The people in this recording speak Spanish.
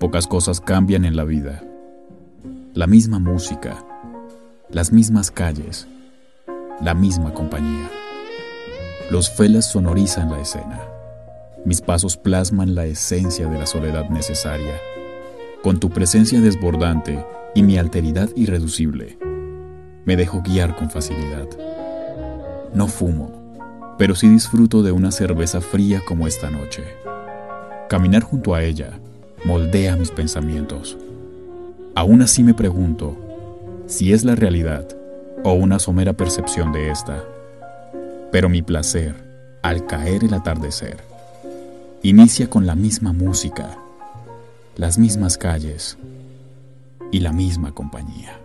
Pocas cosas cambian en la vida. La misma música, las mismas calles, la misma compañía. Los felas sonorizan la escena. Mis pasos plasman la esencia de la soledad necesaria. Con tu presencia desbordante y mi alteridad irreducible, me dejo guiar con facilidad. No fumo, pero sí disfruto de una cerveza fría como esta noche. Caminar junto a ella moldea mis pensamientos. Aún así me pregunto si es la realidad o una somera percepción de esta. Pero mi placer, al caer el atardecer, inicia con la misma música, las mismas calles y la misma compañía.